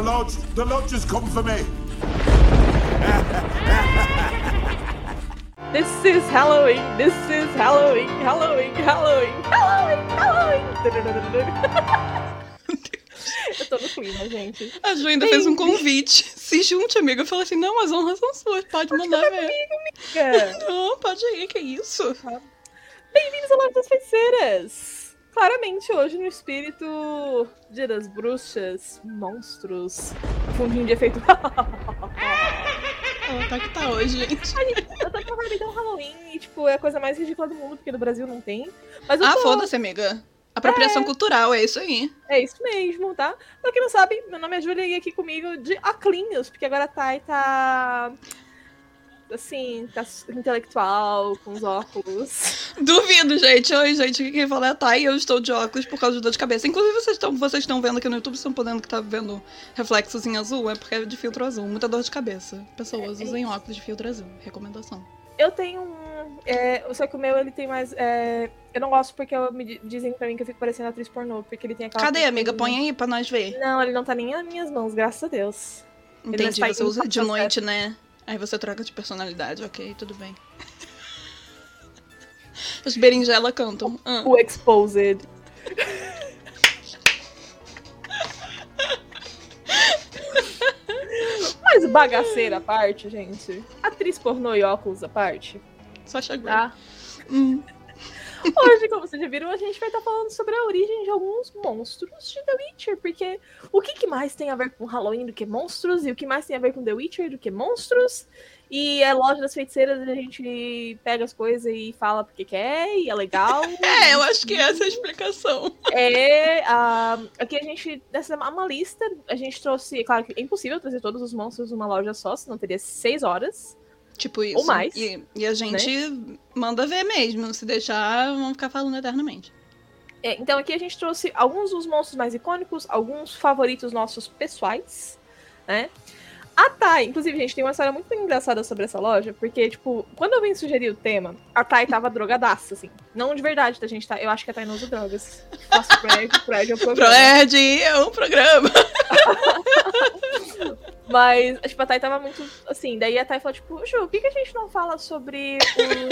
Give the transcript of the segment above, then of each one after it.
The lodge, the lodge has come for me. This is Halloween, this is Halloween, Halloween, Halloween, Halloween, Halloween. Eu tô no clima, gente. A Ju ainda fez um convite. Se junte, amiga. Eu falei assim: não, as honras são suas. Pode mandar ver. Amiga. Não, pode ir, que isso. Bem-vindos ao Lado das Feiticeiras! Claramente hoje no espírito Dia das Bruxas, monstros, fundinho de efeito. Ela tá que tá hoje, gente. eu tô com uma vibe Halloween e, tipo, é a coisa mais ridícula do mundo, porque no Brasil não tem. Mas Ah, tô- foda-se, amiga. Apropriação cultural, é isso aí. É isso mesmo, tá? Pra quem não sabe, meu nome é Júlia e aqui comigo de Aclinhos, porque agora a Thay tá. Assim, tá intelectual, com os óculos. Duvido, gente. Oi, gente. Aqui quem fala é a Thay e eu estou de óculos por causa de dor de cabeça. Inclusive, vocês estão vocês vendo aqui no YouTube, estão podendo que tá vendo reflexos em azul, é porque é de filtro azul. Muita dor de cabeça. Pessoas, É, é usem óculos de filtro azul. Recomendação. Eu tenho um. É, só que o meu ele tem mais. é, eu não gosto porque eu- me di- dizem pra mim que eu fico parecendo atriz pornô, porque ele tem aquela. Cadê, amiga? Põe aí pra nós ver. Não, ele não tá nem nas minhas mãos, graças a Deus. Entendi, você usa de noite, né? Aí você troca de personalidade, ok, tudo bem. Os berinjela cantam. Ah. O Exposed. Mas bagaceira à parte, gente. Atriz pornô e óculos à parte, Só chegou. tá? Hum. Hoje, como vocês já viram, a gente vai estar falando sobre a origem de alguns monstros de The Witcher, porque o que, que mais tem a ver com Halloween do que monstros, e o que mais tem a ver com The Witcher do que monstros, e é loja das feiticeiras, a gente pega as coisas e fala porque quer, e é legal. É, eu acho que essa é a explicação. É, ah, aqui a gente, essa é uma lista, a gente trouxe, claro que é impossível trazer todos os monstros numa loja só, senão teria seis horas. Tipo isso. mais, E, e a gente manda ver mesmo. Se deixar, vão ficar falando eternamente. É, então aqui a gente trouxe alguns dos monstros mais icônicos, alguns favoritos nossos pessoais, né? A Thay, inclusive, gente, tem uma história muito engraçada sobre essa loja, porque, tipo, quando eu vim sugerir o tema, a Thay tava drogadaça, assim. Não de verdade, tá, gente? Tá? Eu acho que a Thay não usa drogas. Nossa, prédio, prédio é o programa. Fred, é um programa. Mas, tipo, a Thay tava muito assim. Daí a Thay falou, tipo, Ju, por que, que a gente não fala sobre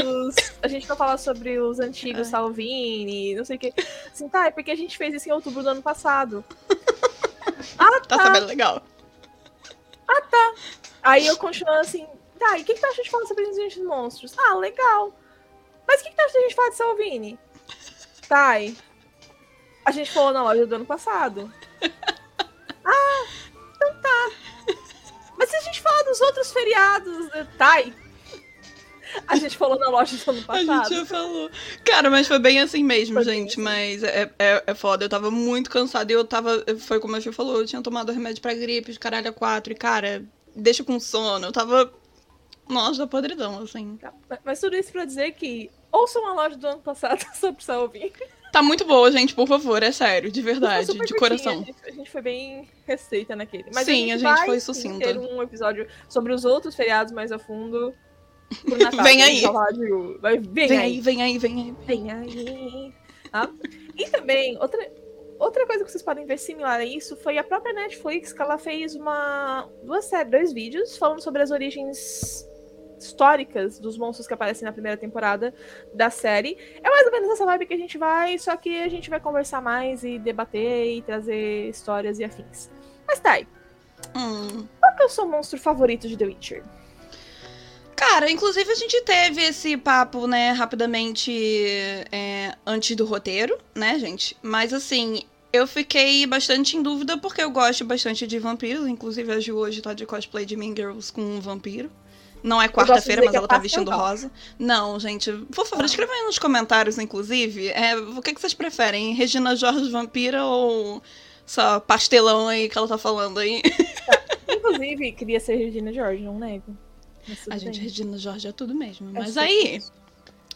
os. A gente não fala sobre os antigos É. Salvini, não sei o quê. Assim, tá, é porque a gente fez isso em outubro do ano passado. ah, Tá sabendo legal. Aí eu continuando assim, tá, e o que, que tu acha de falar sobre os Monstros? Ah, legal. Mas o que, que tu acha de a gente falar de Salvini? Thay, a gente falou na loja do ano passado. A gente dos outros feriados, né, Thay, a gente falou na loja do ano A passado. gente já falou. Cara, mas foi bem assim mesmo, Foi gente. assim. Mas é, é, é foda. Eu tava muito cansada e eu tava. Foi como a Ju falou, eu tinha tomado remédio pra gripe, de caralho a quatro. E, cara, deixa com sono. Eu tava. Nossa, da podridão, assim. Tá, Mas tudo isso pra dizer que ouçam a loja do ano passado sobre Salvini. Tá muito boa, gente, por favor, é sério, de Foi verdade, de curtinha, coração. A gente, a gente foi bem receita naquele. Mas Sim, a gente, a gente foi sucinta. ter um episódio sobre os outros feriados mais a fundo. Natal, Vem aí. de- Vai, vem, Vem aí. aí, vem aí, vem aí. Vem aí. Tá? E também, outra, outra coisa que vocês podem ver similar a isso foi a própria Netflix, que ela fez uma duas séries, dois vídeos falando sobre as origens históricas dos monstros que aparecem na primeira temporada da série. É mais ou menos essa vibe que a gente vai, só que a gente vai conversar mais e debater e trazer histórias e afins. Mas tá aí. Hum. Qual que é o seu monstro favorito de The Witcher? Cara, inclusive a gente teve esse papo, né, rapidamente é, antes do roteiro, né, gente? Mas assim, eu fiquei bastante em dúvida porque eu gosto bastante de vampiros. Inclusive a Ju hoje tá de cosplay de Mean Girls com um vampiro. Não é quarta-feira, mas é ela tá vestindo não. rosa. Não, gente, por favor, escreva aí nos comentários, inclusive, é, o que, que vocês preferem? Regina Jorge Vampira ou só pastelão aí que ela tá falando aí? Inclusive, queria ser Regina George, não nego. A gente, bem. Regina Jorge é tudo mesmo. É Mas aí, isso.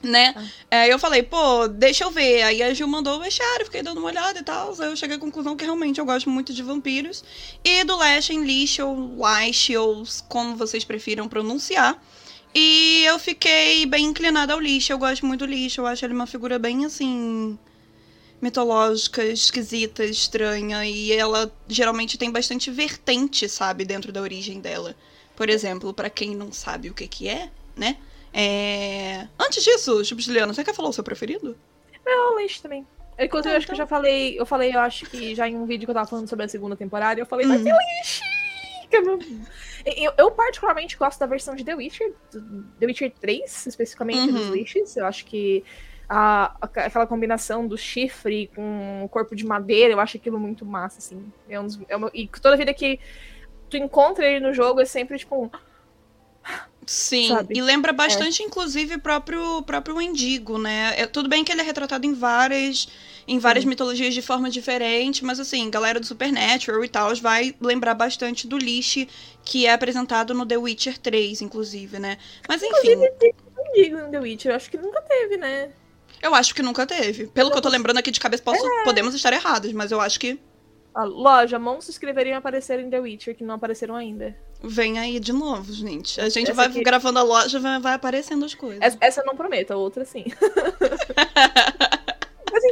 Né? Ah. É, eu falei, pô, deixa eu ver. Aí a Gil mandou o vestiário, fiquei dando uma olhada e tal. Aí eu cheguei à conclusão que realmente eu gosto muito de vampiros. E do Lashen, Lish ou Lash, ou como vocês prefiram pronunciar. E eu fiquei bem inclinada ao Lish. Eu gosto muito do Lish. Eu acho ele uma figura bem assim. mitológica, esquisita, estranha, e ela geralmente tem bastante vertente, sabe, dentro da origem dela. Por exemplo, para quem não sabe o que que é, né? É... Antes disso, Juliana, você quer falar o seu preferido? Não, leite também. Inclusive, ah, eu acho então... que eu então. já falei, eu falei, eu acho que já em um vídeo que eu tava falando sobre a segunda temporada, eu falei, mas hum. leite! Eu, eu, particularmente gosto da versão de The Witcher, The Witcher 3, especificamente uhum. dos Liches. Eu acho que a, aquela combinação do chifre com o corpo de madeira, eu acho aquilo muito massa, assim. É um dos, é uma, e toda vida que tu encontra ele no jogo é sempre tipo um. Sim, Sabe? e lembra bastante, é. inclusive, o próprio, próprio Endigo, né? É, tudo bem que ele é retratado em várias em várias Sim. mitologias de forma diferente, mas assim, galera do Supernatural e tal vai lembrar bastante do Lich que é apresentado no The Witcher 3, inclusive, né? Mas enfim. Inclusive, tem Endigo no The Witcher, eu acho que nunca teve, né? Eu acho que nunca teve. Pelo que eu tô lembrando aqui de cabeça, posso, é. podemos estar errados, mas eu acho que. A loja, monstros que deveriam aparecer em The Witcher, que não apareceram ainda. Vem aí de novo, gente. A gente essa vai aqui... gravando a loja, vai, vai aparecendo as coisas. Essa, essa eu não prometo, a outra sim.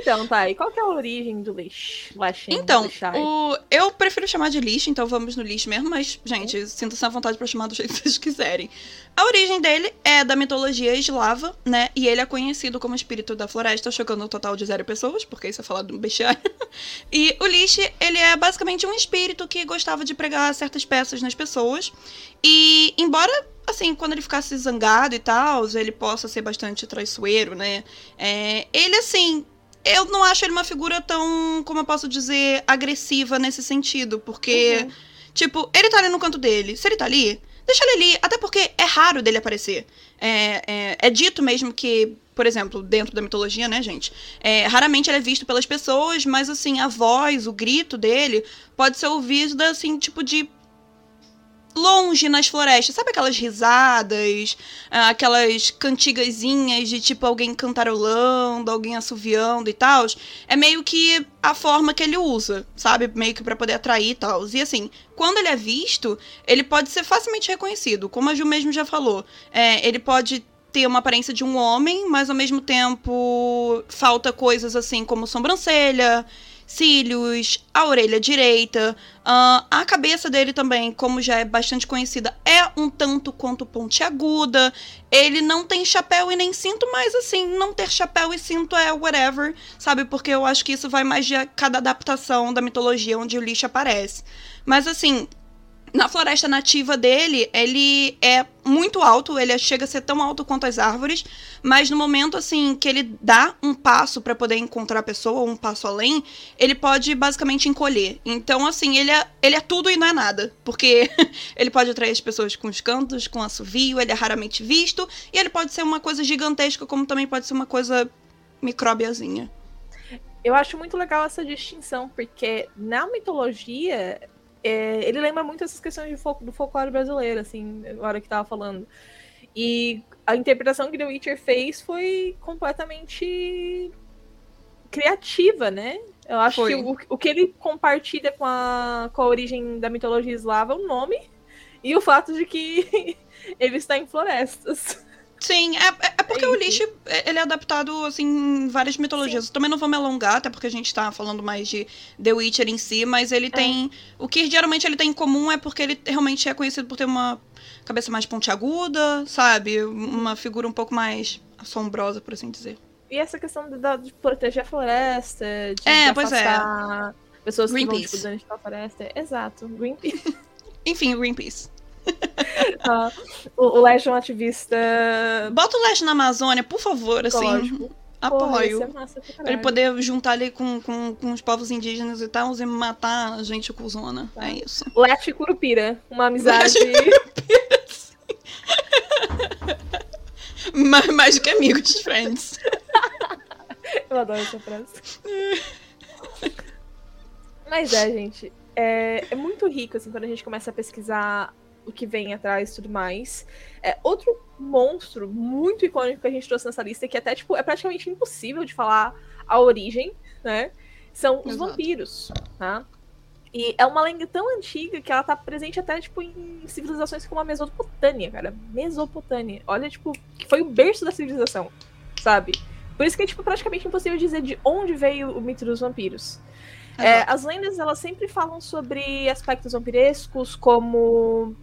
Então, tá, e qual que é a origem do lixo? Então, o... eu prefiro chamar de lixo, então vamos no lixo mesmo, mas, gente, sinta-se à vontade para chamar do jeito que vocês quiserem. A origem dele é da mitologia eslava, né? E ele é conhecido como espírito da floresta, chocando um total de zero pessoas, porque isso é falado no bestiário. e o lixo, ele é basicamente um espírito que gostava de pregar certas peças nas pessoas. E, embora assim, quando ele ficasse zangado e tal, ele possa ser bastante traiçoeiro, né? É, ele, assim, eu não acho ele uma figura tão, como eu posso dizer, agressiva nesse sentido. Porque, uhum. tipo, ele tá ali no canto dele. Se ele tá ali, deixa ele ali. Até porque é raro dele aparecer. É, é, é dito mesmo que, por exemplo, dentro da mitologia, né, gente? É, raramente ele é visto pelas pessoas, mas, assim, a voz, o grito dele pode ser ouvido, assim, tipo de longe nas florestas. Sabe aquelas risadas, ah, aquelas cantigazinhas de tipo alguém cantarolando, alguém assoviando e tal? É meio que a forma que ele usa, sabe? Meio que para poder atrair e tal. E assim, quando ele é visto, ele pode ser facilmente reconhecido. Como a Ju mesmo já falou. É, ele pode ter uma aparência de um homem, mas ao mesmo tempo falta coisas assim como sobrancelha, cílios, a orelha direita, uh, a cabeça dele também, como já é bastante conhecida, é um tanto quanto pontiaguda. Ele não tem chapéu e nem cinto, mas assim, não ter chapéu e cinto é whatever, sabe? Porque eu acho que isso vai mais de cada adaptação da mitologia onde o lixo aparece. Mas assim, na floresta nativa dele, ele é muito alto, ele chega a ser tão alto quanto as árvores, mas no momento assim que ele dá um passo para poder encontrar a pessoa, um passo além, ele pode basicamente encolher. Então assim, ele é, ele é tudo e não é nada, porque ele pode atrair as pessoas com os cantos, com assovio, ele é raramente visto, e ele pode ser uma coisa gigantesca, como também pode ser uma coisa micróbiazinha. Eu acho muito legal essa distinção, porque na mitologia é, ele lembra muito essas questões de do folclore brasileiro, assim, agora que tava falando. E a interpretação que The Witcher fez foi completamente criativa, né? Eu acho foi. que o, o, que ele compartilha com a, com a origem da mitologia eslava é o nome e o fato de que ele está em florestas. Sim, é, é, é porque é o lixo ele é adaptado assim em várias mitologias. Eu também não vou me alongar, até porque a gente tá falando mais de The Witcher em si, mas ele é. tem. O que geralmente ele tem em comum é porque ele realmente é conhecido por ter uma cabeça mais pontiaguda, sabe? Uma figura um pouco mais assombrosa, por assim dizer. E essa questão de, de proteger a floresta, de, é, pois é. pessoas que vão tipo, da floresta. Exato, Greenpeace. Enfim, Greenpeace. Ah, o, o Legion ativista. Bota o Legion na Amazônia, por favor, assim. Apoio. Porra, é pra ele poder juntar ali com, com, com os povos indígenas e tal e matar a gente cuzona. Tá. É isso. Lete Curupira. Uma amizade. mais, mais do que amigos, friends. Eu adoro essa frase. Mas é, gente. É, é muito rico, assim, quando a gente começa a pesquisar o que vem atrás e tudo mais. É, outro monstro muito icônico que a gente trouxe nessa lista, que até, tipo, é praticamente impossível de falar a origem, né? São os Exato. vampiros, tá? E é uma lenda tão antiga que ela tá presente até, tipo, em civilizações como a Mesopotâmia, cara. Mesopotâmia. Olha, tipo, que foi o berço da civilização, sabe? Por isso que é tipo, praticamente impossível dizer de onde veio o mito dos vampiros. É, as lendas elas sempre falam sobre aspectos vampirescos, como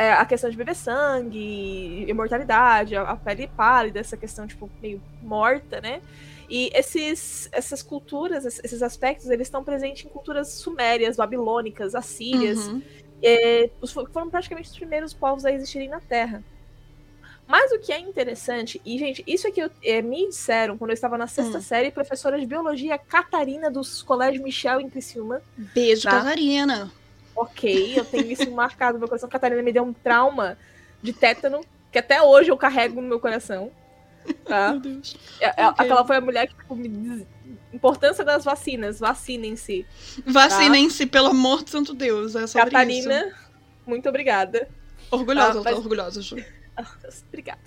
é, a questão de beber sangue, imortalidade, a, a, pele pálida, essa questão tipo meio morta, né? E esses, essas culturas, esses aspectos, eles estão presentes em culturas sumérias, babilônicas, assírias. Uhum. É, foram praticamente os primeiros povos a existirem na Terra. Mas o que é interessante, e gente, isso é que eu, é, me disseram quando eu estava na sexta hum. série, professora de biologia Catarina dos Colégio Michel em Criciúma. Beijo, tá? Catarina. Ok, eu tenho isso marcado no meu coração. Catarina me deu um trauma de tétano, que até hoje eu carrego no meu coração. Tá? Meu Deus. É, é, okay. Aquela foi a mulher que tipo, me diz importância das vacinas, vacinem-se. Vacinem-se, tá? pelo amor de santo Deus. É Catarina, isso. muito obrigada. Orgulhosa, tá, mas... orgulhosa, Ju. Obrigada.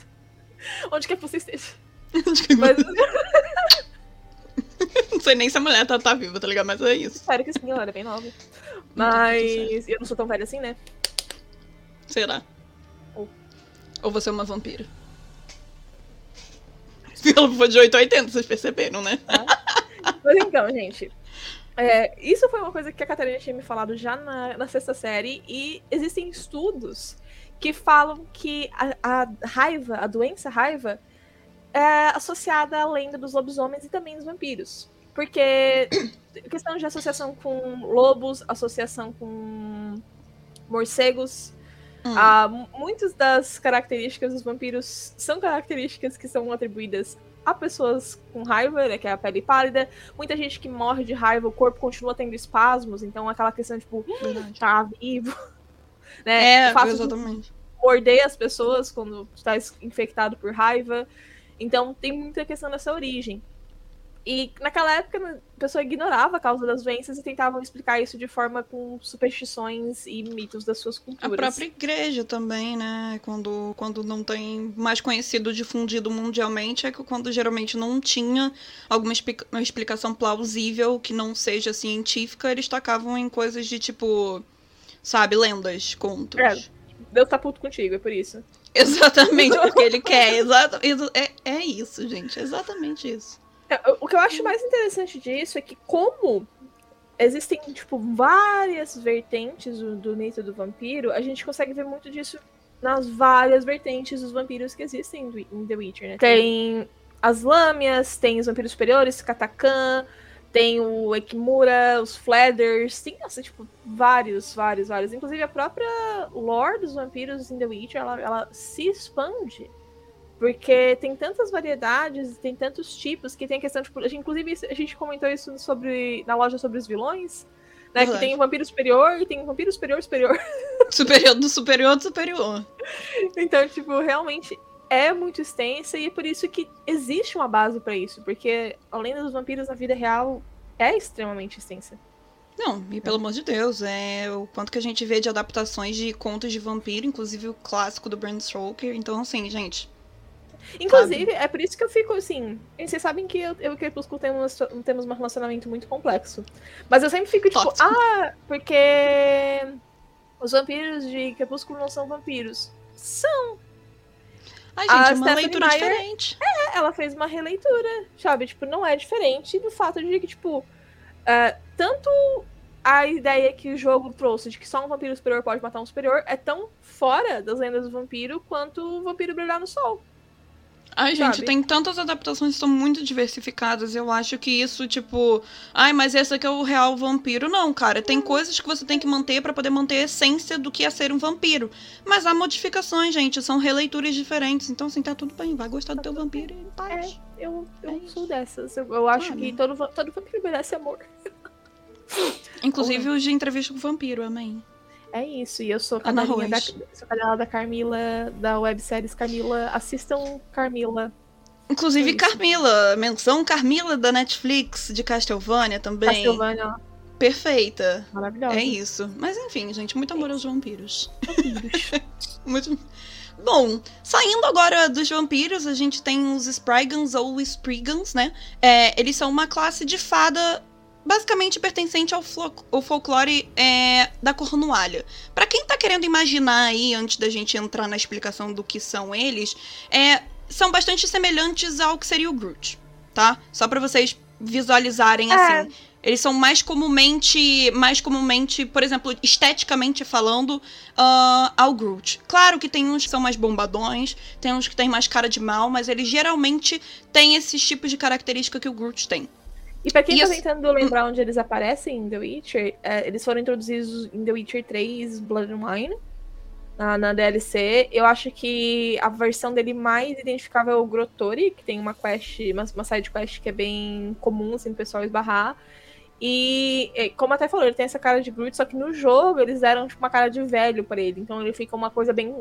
Onde quer que você esteja. Onde que Mas... não sei nem se a mulher tá, tá viva, tá ligado? Mas é isso. Espero que sim, ela é bem nova. Mas eu não sou tão velha assim, né? Será? Ou, Ou você é uma vampira? Ela foi de 8 a 80, vocês perceberam, né? Ah. Mas então, gente. É, isso foi uma coisa que a Catarina tinha me falado já na, na sexta série, e existem estudos que falam que a, a raiva, a doença raiva, é associada à lenda dos lobisomens e também dos vampiros. Porque questão de associação com lobos, associação com morcegos. Hum. Ah, muitas das características dos vampiros são características que são atribuídas a pessoas com raiva, né, que é a pele pálida. Muita gente que morre de raiva, o corpo continua tendo espasmos, então aquela questão, tipo, tá vivo. Né? É, exatamente. morder as pessoas quando está infectado por raiva. Então tem muita questão dessa origem. E naquela época a pessoa ignorava a causa das doenças e tentavam explicar isso de forma com superstições e mitos das suas culturas. A própria igreja também, né? Quando, quando não tem mais conhecido, difundido mundialmente, é que quando geralmente não tinha alguma explicação plausível que não seja científica, eles tacavam em coisas de tipo, sabe, lendas, contos. É, Deus tá puto contigo, é por isso. Exatamente, porque ele quer. Exato, é, é isso, gente. Exatamente isso. O que eu acho mais interessante disso é que como existem, tipo, várias vertentes do, do mito do vampiro, a gente consegue ver muito disso nas várias vertentes dos vampiros que existem em The Witcher, né? Tem as lâmias, tem os vampiros superiores, Katakan, tem o Ekimura, os Fladders, tem, assim, tipo, vários, vários, vários. Inclusive, a própria lore dos vampiros em The Witcher, ela, ela se expande porque tem tantas variedades, tem tantos tipos, que tem a questão, tipo, a gente, inclusive a gente comentou isso sobre na loja sobre os vilões, né? Que tem o vampiro superior e tem o vampiro superior superior. Superior do superior do superior. Então, tipo, realmente é muito extensa e é por isso que existe uma base para isso, porque além dos vampiros na vida real é extremamente extensa. Não, e pelo amor de Deus, é o quanto que a gente vê de adaptações de contos de vampiro, inclusive o clássico do Bram Stoker. Então, assim, gente, Inclusive, sabe? é por isso que eu fico assim. Vocês sabem que eu, eu e o Crepúsculo temos, temos um relacionamento muito complexo. Mas eu sempre fico tipo, Tóxico. ah, porque os vampiros de Crepúsculo não são vampiros. São. Ai, gente, a é uma Stephanie leitura Meyer, diferente. É, ela fez uma releitura, sabe? Tipo, não é diferente do fato de que, tipo, uh, tanto a ideia que o jogo trouxe de que só um vampiro superior pode matar um superior é tão fora das lendas do vampiro quanto o vampiro brilhar no sol. Ai, gente, sabe? tem tantas adaptações que são muito diversificadas. Eu acho que isso, tipo. Ai, mas esse aqui é o real vampiro. Não, cara. Tem coisas que você tem que manter para poder manter a essência do que é ser um vampiro. Mas há modificações, gente. São releituras diferentes. Então, assim, tá tudo bem. Vai gostar do teu vampiro e paz. É, eu, eu é sou dessas. Eu, eu acho que todo, todo vampiro merece amor. Inclusive os de entrevista com o vampiro, amém. É isso, e eu sou cadelinha da, sou cadelinha da Carmila, da webséries Carmila. Assistam Carmila. Inclusive Carmila, menção Carmila da Netflix, de Castlevania também. Castlevania. Perfeita. Maravilhosa. É isso. Mas enfim, gente, muito amor aos vampiros. muito. Bom, saindo agora dos vampiros, a gente tem os Sprigans ou Sprigans, né? É, eles são uma classe de fada basicamente pertencente ao, ao folclore é, da Cornualha. Para quem tá querendo imaginar aí, antes da gente entrar na explicação do que são eles, é, são bastante semelhantes ao que seria o Groot. tá? Só para vocês visualizarem É. assim. Eles são mais comumente, mais comumente, por exemplo, esteticamente falando, ah, ao Groot. Claro que tem uns que são mais bombadões, tem uns que têm mais cara de mal, mas eles geralmente têm esses tipos de característica que o Groot tem. E pra quem E tá tentando lembrar onde eles aparecem em The Witcher, é, eles foram introduzidos em The Witcher 3 Blood and Wine, na, na DLC. Eu acho que a versão dele mais identificável é o Grotori, que tem uma quest, uma, uma side quest que é bem comum, assim, o pessoal esbarrar. E, como até falou, ele tem essa cara de Groot, só que no jogo eles deram tipo, uma cara de velho pra ele. Então ele fica uma coisa bem,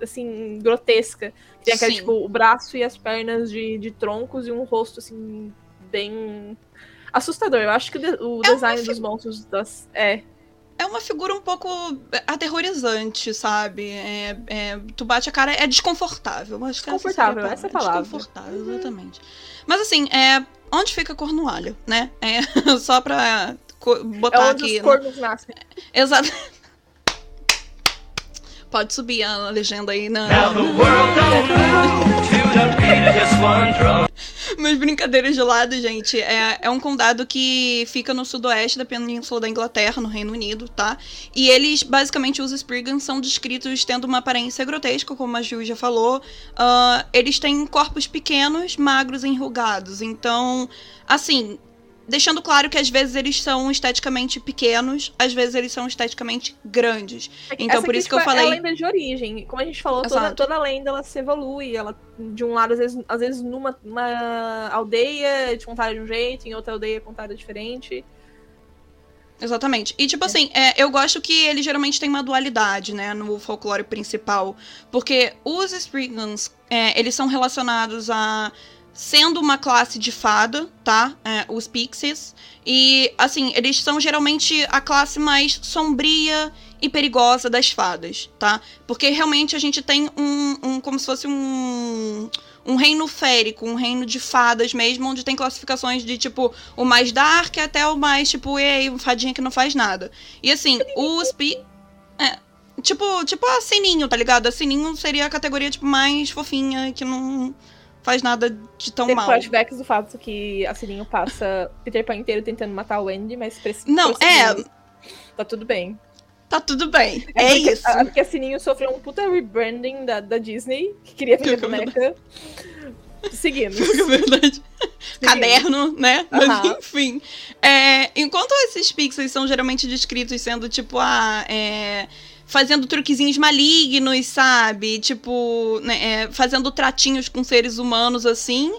assim, grotesca. Tem aquele, tipo, o braço e as pernas de, de troncos e um rosto, assim, bem assustador. Eu acho que o, É design fi- dos monstros das. É. É uma figura um pouco aterrorizante, sabe? É, é, tu bate a cara, é desconfortável. Acho que Desconfortável, essa é a palavra. Desconfortável, exatamente. Mas assim, é, onde fica Cornualha, né? É, só pra co- É botar onde aqui. os cornos nascem. Exato. Pode subir a legenda aí na. Mas brincadeiras de lado, gente, é, é um condado que fica no sudoeste da península da Inglaterra, no Reino Unido, tá? E eles, basicamente, os Spriggans são descritos tendo uma aparência grotesca, como a Ju já falou. Ah, eles têm corpos pequenos, magros e enrugados. Então, assim, deixando claro que às vezes eles são esteticamente pequenos, às vezes eles são esteticamente grandes. Então, Essa por isso que eu tipo, É falei- a lenda de origem. Como a gente falou, toda, toda lenda ela se evolui. Ela, de um lado, às vezes, às vezes numa uma aldeia é contada de um jeito, em outra aldeia é contada diferente. Exatamente. E, tipo assim, é, eu gosto que ele geralmente tem uma dualidade, né, no folclore principal. Porque os Spriggans, é, eles são relacionados a sendo uma classe de fada, tá? É, os Pixies. E, assim, eles são geralmente a classe mais sombria e perigosa das fadas, tá? Porque realmente a gente tem um, um como se fosse um um reino férico, um reino de fadas mesmo, onde tem classificações de tipo o mais dark até o mais tipo, ei, um fadinha que não faz nada. E assim, os pi é, tipo, tipo a Sininho, tá ligado? A Sininho seria a categoria tipo mais fofinha que não faz nada de tão Tem mal. flashbacks do fato que a Sininho passa Peter Pan inteiro tentando matar o Wendy, mas precisa. Não, é, Tá tudo bem. tá tudo bem. É, porque, isso. a- porque a Sininho sofreu um puta rebranding da, da Disney, que queria vender é boneca. Seguimos. É verdade. Caderno, né? Mas enfim. É, enquanto esses pixels são geralmente descritos sendo tipo, ah, é, fazendo truquezinhos malignos, sabe? Tipo, né, é, fazendo tratinhos com seres humanos assim.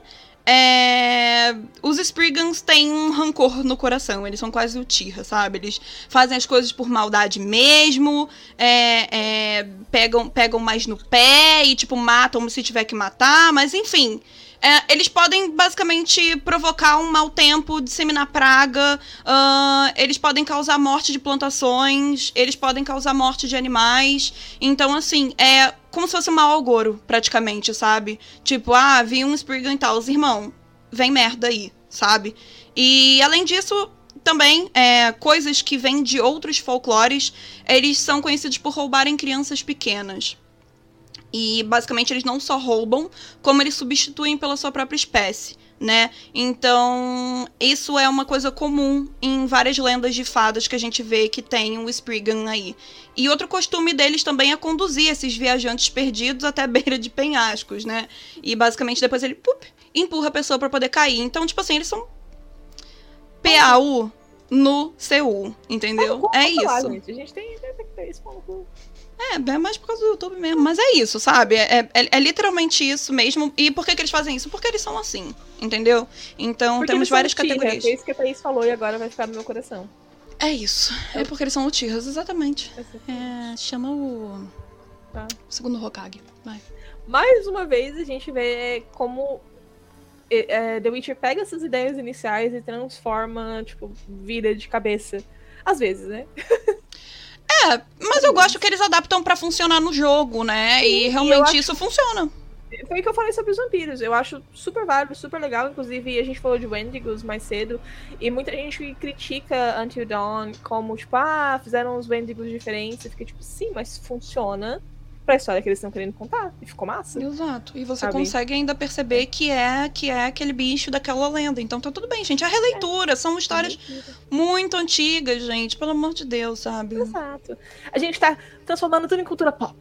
é, os Spriggans têm um rancor no coração, eles são quase o Tira, sabe? Eles fazem as coisas por maldade mesmo, é, é, pegam, pegam mais no pé e, tipo, matam se tiver que matar, mas enfim. É, eles podem basicamente provocar um mau tempo, disseminar praga, ah, eles podem causar morte de plantações, eles podem causar morte de animais. Então, assim, é como se fosse um mau agouro, praticamente, sabe? Tipo, ah, vi um Spriggan e tal, irmão, vem merda aí, sabe? E além disso, também, é, coisas que vêm de outros folclores, eles são conhecidos por roubarem crianças pequenas. E basicamente eles não só roubam, como eles substituem pela sua própria espécie, né? Então, isso é uma coisa comum em várias lendas de fadas que a gente vê que tem o Spriggan aí. E outro costume deles também é conduzir esses viajantes perdidos até a beira de penhascos, né? E basicamente depois ele pup, empurra a pessoa pra poder cair. Então, tipo assim, eles são PAU no CU, entendeu? Como É isso. gente? A gente tem, tem que ter isso como- É, é mais por causa do YouTube mesmo. Mas é isso, sabe? É, é, é literalmente isso mesmo. E por que, que eles fazem isso? Porque eles são assim, entendeu? Então Porque temos várias Tira, categorias. Foi isso que a Thaís falou e agora vai ficar no meu coração. É isso. É porque eles são Uchihas, exatamente. Essa- É, chama o. Tá. Segundo Hokage. Vai. Mais uma vez a gente vê como é, é, The Witcher pega essas ideias iniciais e transforma, tipo, vira de cabeça. Às vezes, né? É, mas eu gosto que eles adaptam pra funcionar no jogo, né? Sim, e e realmente acho- isso funciona. Foi o que eu falei sobre os vampiros. Eu acho super válido, super legal. Inclusive, a gente falou de Wendigos mais cedo. E muita gente critica Until Dawn como, tipo, ah, fizeram os Wendigos diferentes. Eu fiquei tipo, sim, mas funciona. Pra história que eles estão querendo contar. E ficou massa. Exato. E você Sabe? consegue ainda perceber que é que é aquele bicho daquela lenda. Então tá tudo bem, gente. É releitura. São histórias muito antigas, gente. Pelo amor de Deus, sabe? Exato. A gente tá transformando tudo em cultura pop.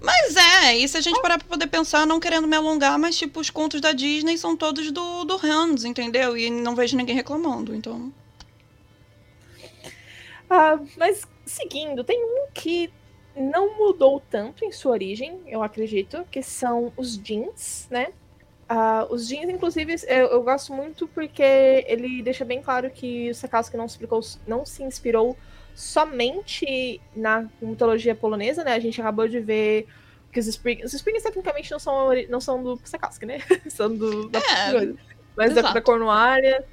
Mas é, e se a gente parar pra poder pensar, não querendo me alongar, mas tipo, os contos da Disney são todos do, do Hans, entendeu? E não vejo ninguém reclamando, então. Ah, mas seguindo, tem um que não mudou tanto em sua origem, eu acredito, que são os jeans, né? Ah, os jeans, inclusive, eu, eu gosto muito porque ele deixa bem claro que o Sakowski não se, explicou, não se inspirou somente na mitologia polonesa, né? A gente acabou de ver que os Springs, os Springs tecnicamente não são, não são do Sakowski, né? são do, da É, mas da, exato. da Cornualha.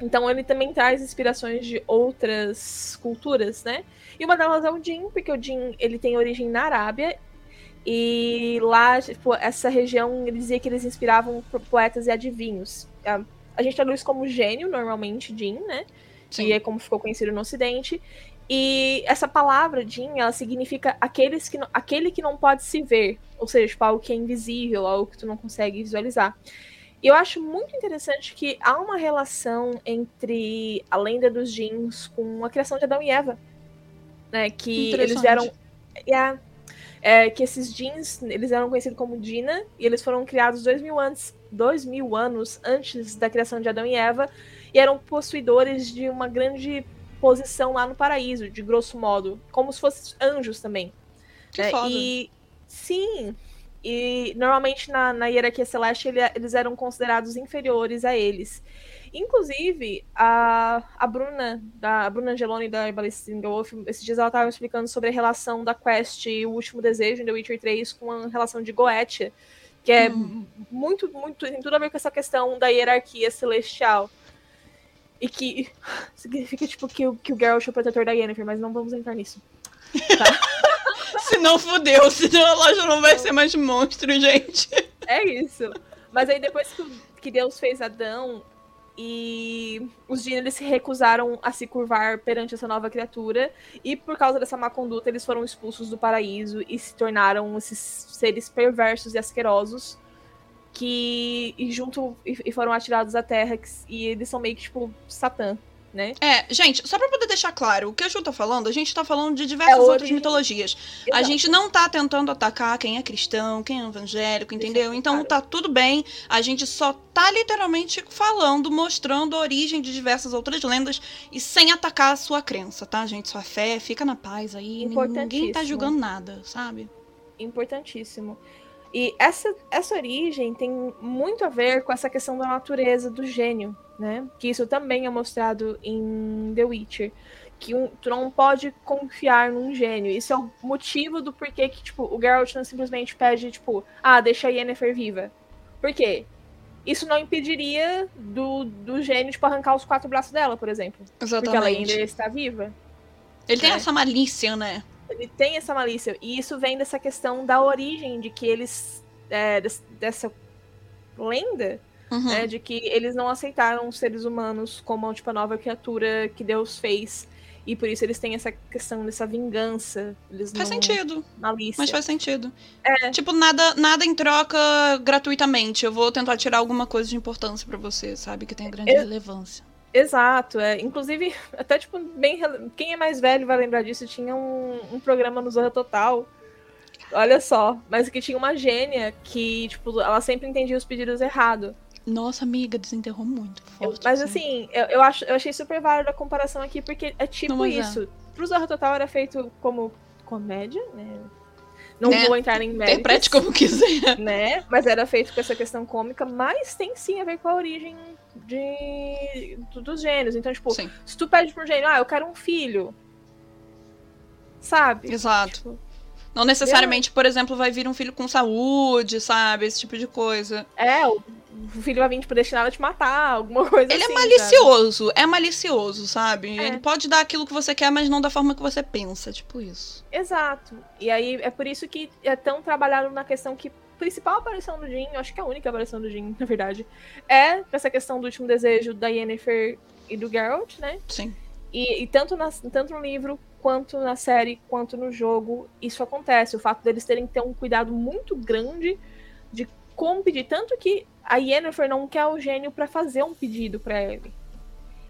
Então ele também traz inspirações de outras culturas, né? E uma delas é o Jin, porque o Jin ele tem origem na Arábia. E lá, tipo, essa região, ele dizia que eles inspiravam po- poetas e adivinhos. A, a gente traduz como gênio, normalmente, Jin, né? Sim. Que é como ficou conhecido no Ocidente. E essa palavra Jin, ela significa aqueles que não- aquele que não pode se ver. Ou seja, tipo, algo que é invisível, algo que tu não consegue visualizar. E eu acho muito interessante que há uma relação entre a lenda dos Jins com a criação de Adão e Eva. Né? Que eles vieram. Yeah. É, que esses jeans, eles eram conhecidos como Dina, e eles foram criados dois mil, antes, dois mil anos antes da criação de Adão e Eva, e eram possuidores de uma grande posição lá no paraíso, de grosso modo, como se fossem anjos também. Que né? foda. E sim, e normalmente na, na hierarquia celeste ele- eles eram considerados inferiores a eles. Inclusive, a, a Bruna, da, a Bruna Angeloni da Ballistic Wolf, esses dias ela estava explicando sobre a relação da quest O Último Desejo em The Witcher 3 com a relação de Goetia, que é Hum. muito, muito, tem tudo a ver com essa questão da hierarquia celestial. E que significa, tipo, que, o- que o Geralt é o protetor da Yennefer, mas não vamos entrar nisso. Se não fudeu, senão a loja não vai ser mais monstro, gente. É isso. Mas aí depois que, que Deus fez Adão e os Djinn, eles se recusaram a se curvar perante essa nova criatura. E por causa dessa má conduta eles foram expulsos do paraíso e se tornaram esses seres perversos e asquerosos que e junto e, foram atirados à terra e eles são meio que tipo Satã, né? É, gente, só pra poder deixar claro, o que a Ju tá falando, a gente tá falando de diversas É outras origem- mitologias. A Exato. gente não tá tentando atacar quem é cristão, quem é evangélico, entendeu? Então claro. tá tudo bem. A gente só tá literalmente falando, mostrando a origem de diversas outras lendas e sem atacar a sua crença, tá, gente? Sua fé, fica na paz aí. Ninguém tá julgando nada, sabe? importantíssimo. E essa, essa origem tem muito a ver com essa questão da natureza do gênio, né? Que isso também é mostrado em The Witcher. Que um- tu não pode confiar num gênio. Isso é o motivo do porquê que, tipo, o Geralt não simplesmente pede, tipo, ah, deixa a Yennefer viva. Por quê? Isso não impediria do, do gênio, tipo, arrancar os quatro braços dela, por exemplo. Porque ela ainda Exatamente. está viva. Ele tem É. essa malícia, né? Ele tem essa malícia. E isso vem dessa questão da origem, de que eles. é, des- dessa lenda, Uhum. né? De que eles não aceitaram os seres humanos como tipo, a nova criatura que Deus fez. E por isso eles têm essa questão dessa vingança. Eles Faz não... sentido, Malícia. mas faz sentido. É. Tipo, nada, nada em troca gratuitamente. Eu vou tentar tirar alguma coisa de importância pra você, sabe? Que tenha grande Eu- relevância. Exato, é. Inclusive, até tipo, bem. Quem é mais velho vai lembrar disso. Tinha um, um programa no Zorra Total. Olha só, mas que tinha uma gênia que, tipo, ela sempre entendia os pedidos errado. Nossa, amiga, desenterrou muito forte. Mas assim, eu, eu, acho, eu achei super válida a comparação aqui, porque é tipo Não, é. isso. Pro Zorra Total era feito como comédia, né? Não Né? vou entrar em méritos, Interprete como quiser. né? Mas era feito com essa questão cômica, mas tem sim a ver com a origem de, do- dos gênios. Então, tipo, Sim, se tu pede pro gênio, ah, eu quero um filho. Sabe? exato. Tipo, Não necessariamente, por exemplo, vai vir um filho com saúde, sabe? Esse tipo de coisa. é, o o filho vai vir tipo, destinado a te matar, alguma coisa Ele assim. é sabe? malicioso, é malicioso, sabe? É. Ele pode dar aquilo que você quer, mas não da forma que você pensa, tipo isso. Exato. E aí é por isso que é tão trabalhado na questão que a principal aparição do Jin, eu acho que é a única aparição do Jin, na verdade, é essa questão do último desejo da Yennefer e do Geralt, né? Sim. E, e tanto, na, tanto no livro, quanto na série, quanto no jogo, isso acontece. O fato deles terem que ter um cuidado muito grande de como pedir. Tanto que a Yennefer não quer o gênio para fazer um pedido para ele.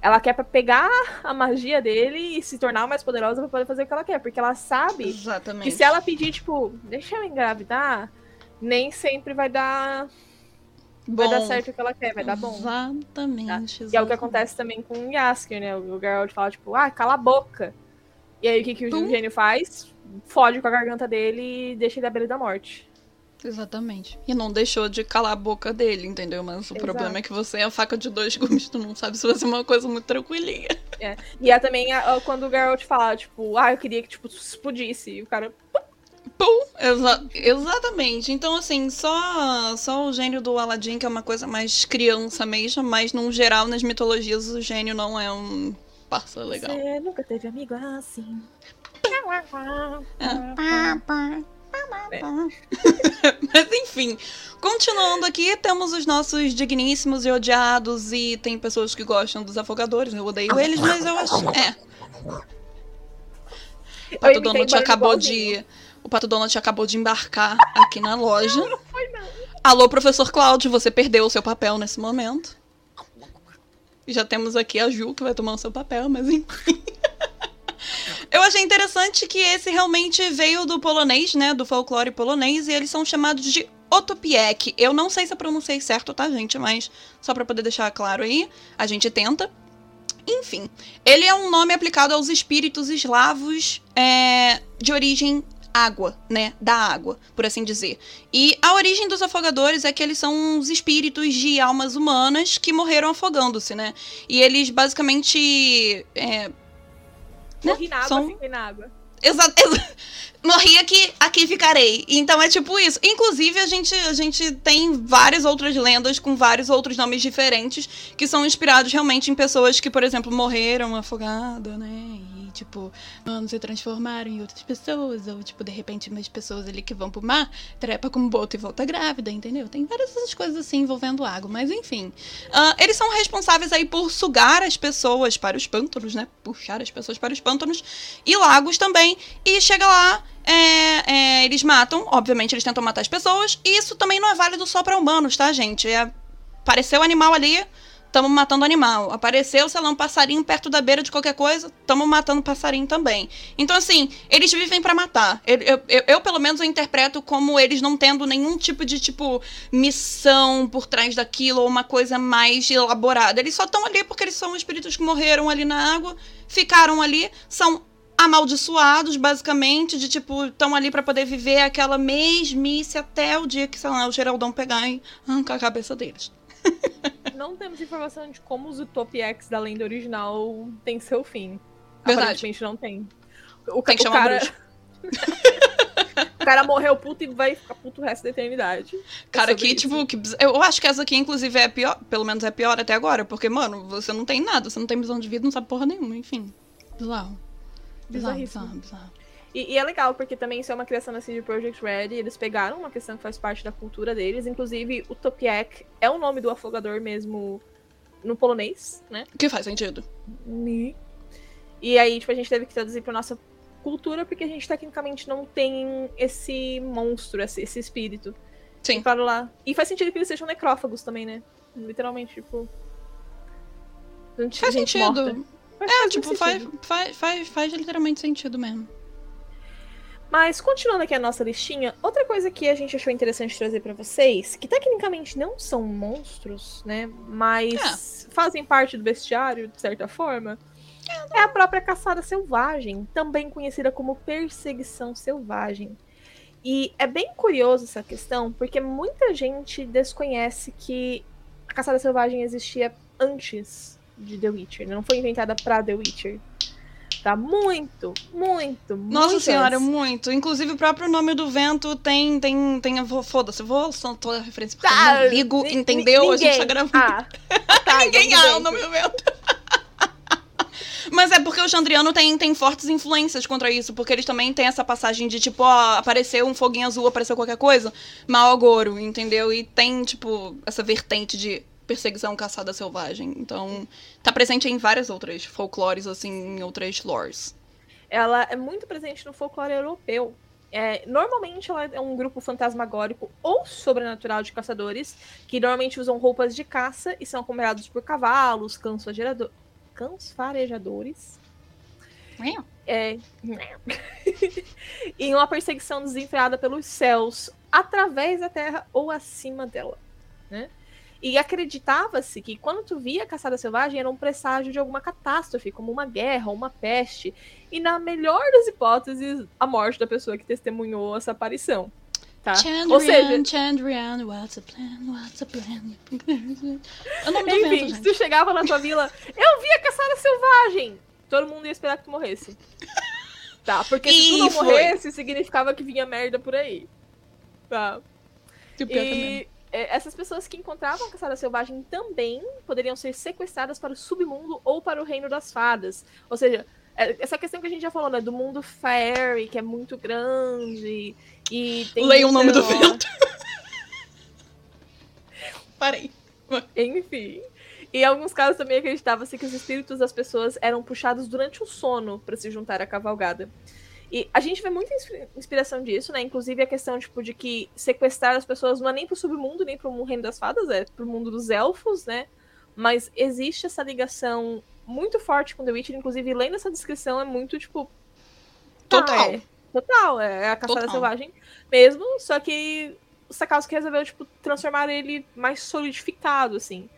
Ela quer para pegar a magia dele e se tornar mais poderosa para poder fazer o que ela quer. Porque ela sabe Exatamente. que se ela pedir, tipo, deixa eu engravidar, nem sempre vai dar, vai dar Bom, certo o que ela quer, vai dar bom. Exatamente. E é o que acontece também com o Yasker, né? O Geralt fala, tipo, ah, cala a boca. E aí o que, que o Tum. gênio faz? Fode com a garganta dele e deixa ele à beira da morte. Exatamente. E não deixou de calar a boca dele, entendeu? Mas o Exato. problema é que você é a faca de dois gumes, tu não sabe se vai ser uma coisa muito tranquilinha. E é também a- a- quando o Geralt fala, tipo, ah, eu queria que, tipo, explodisse. E o cara, Pum! Exa- exatamente. Então, assim, só, só o gênio do Aladdin, que é uma coisa mais criança mesmo, mas, num geral, nas mitologias, o gênio não é um parça legal. você nunca teve amigo assim. Mas enfim, continuando aqui, temos os nossos digníssimos e odiados, e tem pessoas que gostam dos afogadores, eu odeio eles, mas eu acho. É. O Pato Donald acabou de. O Pato Donald acabou de embarcar aqui na loja. Alô, professor Cláudio, você perdeu o seu papel nesse momento. E já temos aqui a Ju que vai tomar o seu papel, mas enfim. Eu achei interessante que esse realmente veio do polonês, né? Do folclore polonês, e eles são chamados de Otopiek. Eu não sei se eu pronunciei certo, tá, gente? Mas só pra poder deixar claro aí, a gente tenta. Enfim, ele é um nome aplicado aos espíritos eslavos é, de origem água, né? Da água, por assim dizer. E a origem dos afogadores é que eles são uns espíritos de almas humanas que morreram afogando-se, né? E eles basicamente. É, Morri na água, São- fiquei na água. Exa exa- Morri aqui, aqui ficarei. Então é tipo isso. Inclusive, a gente, a gente tem várias outras lendas com vários outros nomes diferentes que são inspirados realmente em pessoas que, por exemplo, morreram afogadas, né? Tipo, mano, se transformaram em outras pessoas. Ou, tipo, de repente, umas pessoas ali que vão pro mar, trepa com um boto e volta grávida, entendeu? Tem várias essas coisas assim envolvendo água. Mas, enfim. Ah, eles são responsáveis aí por sugar as pessoas para os pântanos, né? Puxar as pessoas para os pântanos e lagos também. E chega lá, é, é, eles matam, obviamente eles tentam matar as pessoas. E isso também não é válido só para humanos, tá, gente? É, apareceu animal ali, tamo matando animal. Apareceu, sei lá, um passarinho perto da beira de qualquer coisa, tamo matando passarinho também. Então, assim, eles vivem para matar. Eu, eu, eu- eu, pelo menos, eu interpreto como eles não tendo nenhum tipo de, tipo, missão por trás daquilo ou uma coisa mais elaborada. Eles só estão ali porque eles são espíritos que morreram ali na água, ficaram ali, são amaldiçoados, basicamente, de tipo, estão ali pra poder viver aquela mesmice até o dia que, sei lá, o Geraldão pegar e arrancar a cabeça deles. Não temos informação de como os Utopiex da lenda original tem seu fim. Verdade. Aparentemente não tem. O, Tem que o chamar cara... o cara morreu puto e vai ficar puto o resto da eternidade. Cara, sobre aqui, isso. tipo, que eu acho que essa aqui, inclusive, é pior, pelo menos é pior até agora, porque, mano, você não tem nada, você não tem visão de vida, não sabe porra nenhuma, enfim. Bizarro. Bizarro, bizarro, bizarro. E, e é legal, porque também isso é uma criação da CD Projekt Red. e Eles pegaram uma questão que faz parte da cultura deles. Inclusive, o Topiak é o nome do afogador mesmo no polonês, né? Que faz sentido. Ni. E aí, tipo, a gente teve que traduzir pra nossa cultura, porque a gente tecnicamente não tem esse monstro, esse, esse espírito. Sim. E para lá. E faz sentido que eles sejam necrófagos também, né? Literalmente, tipo. Gente, Faz gente sentido. morta. Faz- É, faz tipo, faz, faz, faz, faz literalmente sentido mesmo. Mas, continuando aqui a nossa listinha, outra coisa que a gente achou interessante trazer pra vocês, que tecnicamente não são monstros, né? Mas fazem parte do bestiário, de certa forma, é a própria caçada selvagem, também conhecida como perseguição selvagem. E é bem curioso essa questão, porque muita gente desconhece que a caçada selvagem existia antes de The Witcher, né? não foi inventada pra The Witcher. Tá muito, muito, Nossa muito senhora, antes. muito. Inclusive, o próprio nome do vento tem. tem, tem vou- Foda-se, vou soltar toda a referência porque Tá, eu não ligo, entendeu? ni- A gente tá ninguém. gravando. Ah, tá, Ninguém ah, o nome do vento. Mas é porque o Chandriano tem, tem fortes influências contra isso, porque eles também têm essa passagem de, tipo, ó, apareceu um foguinho azul, apareceu qualquer coisa, mau agouro, entendeu? E tem, tipo, essa vertente de perseguição caçada selvagem. Então, tá presente em várias outras folclores, assim, em outras lores. Ela é muito presente no folclore europeu. É, normalmente ela é um grupo fantasmagórico ou sobrenatural de caçadores que normalmente usam roupas de caça e são acompanhados por cavalos, cães, farejadores é, em uma perseguição desenfreada pelos céus, através da terra ou acima dela, né? E acreditava-se que quando tu via a caçada selvagem era um presságio de alguma catástrofe, como uma guerra uma peste, e na melhor das hipóteses, a morte da pessoa que testemunhou essa aparição. Tá? Ou seja, Chandrian, Chandrian, what's a plan, what's a plan? É o nome do enfim, vento, se gente. tu chegava na tua vila, eu vi a caçada selvagem! Todo mundo ia esperar que tu morresse. Tá, porque se tu não foi. morresse, significava que vinha merda por aí. Tá. E é essas pessoas que encontravam a caçada selvagem também poderiam ser sequestradas para o submundo ou para o reino das fadas. Ou seja, é- essa questão que a gente já falou, né? Do mundo fairy, que é muito grande. E tem Leia o nome do vento. Parei. Enfim. E em alguns casos também acreditava-se que os espíritos das pessoas eram puxados durante o sono para se juntar à cavalgada. E a gente vê muita inspi- inspiração disso, né? Inclusive a questão, tipo, de que sequestrar as pessoas não é nem pro submundo, nem pro reino das fadas, é pro mundo dos elfos, né? Mas existe essa ligação muito forte com The Witcher, inclusive lendo essa descrição é muito, tipo... tá, Total. é, total, é a caçada Total. selvagem mesmo, só que o Sakowski resolveu, tipo, transformar ele mais solidificado, assim.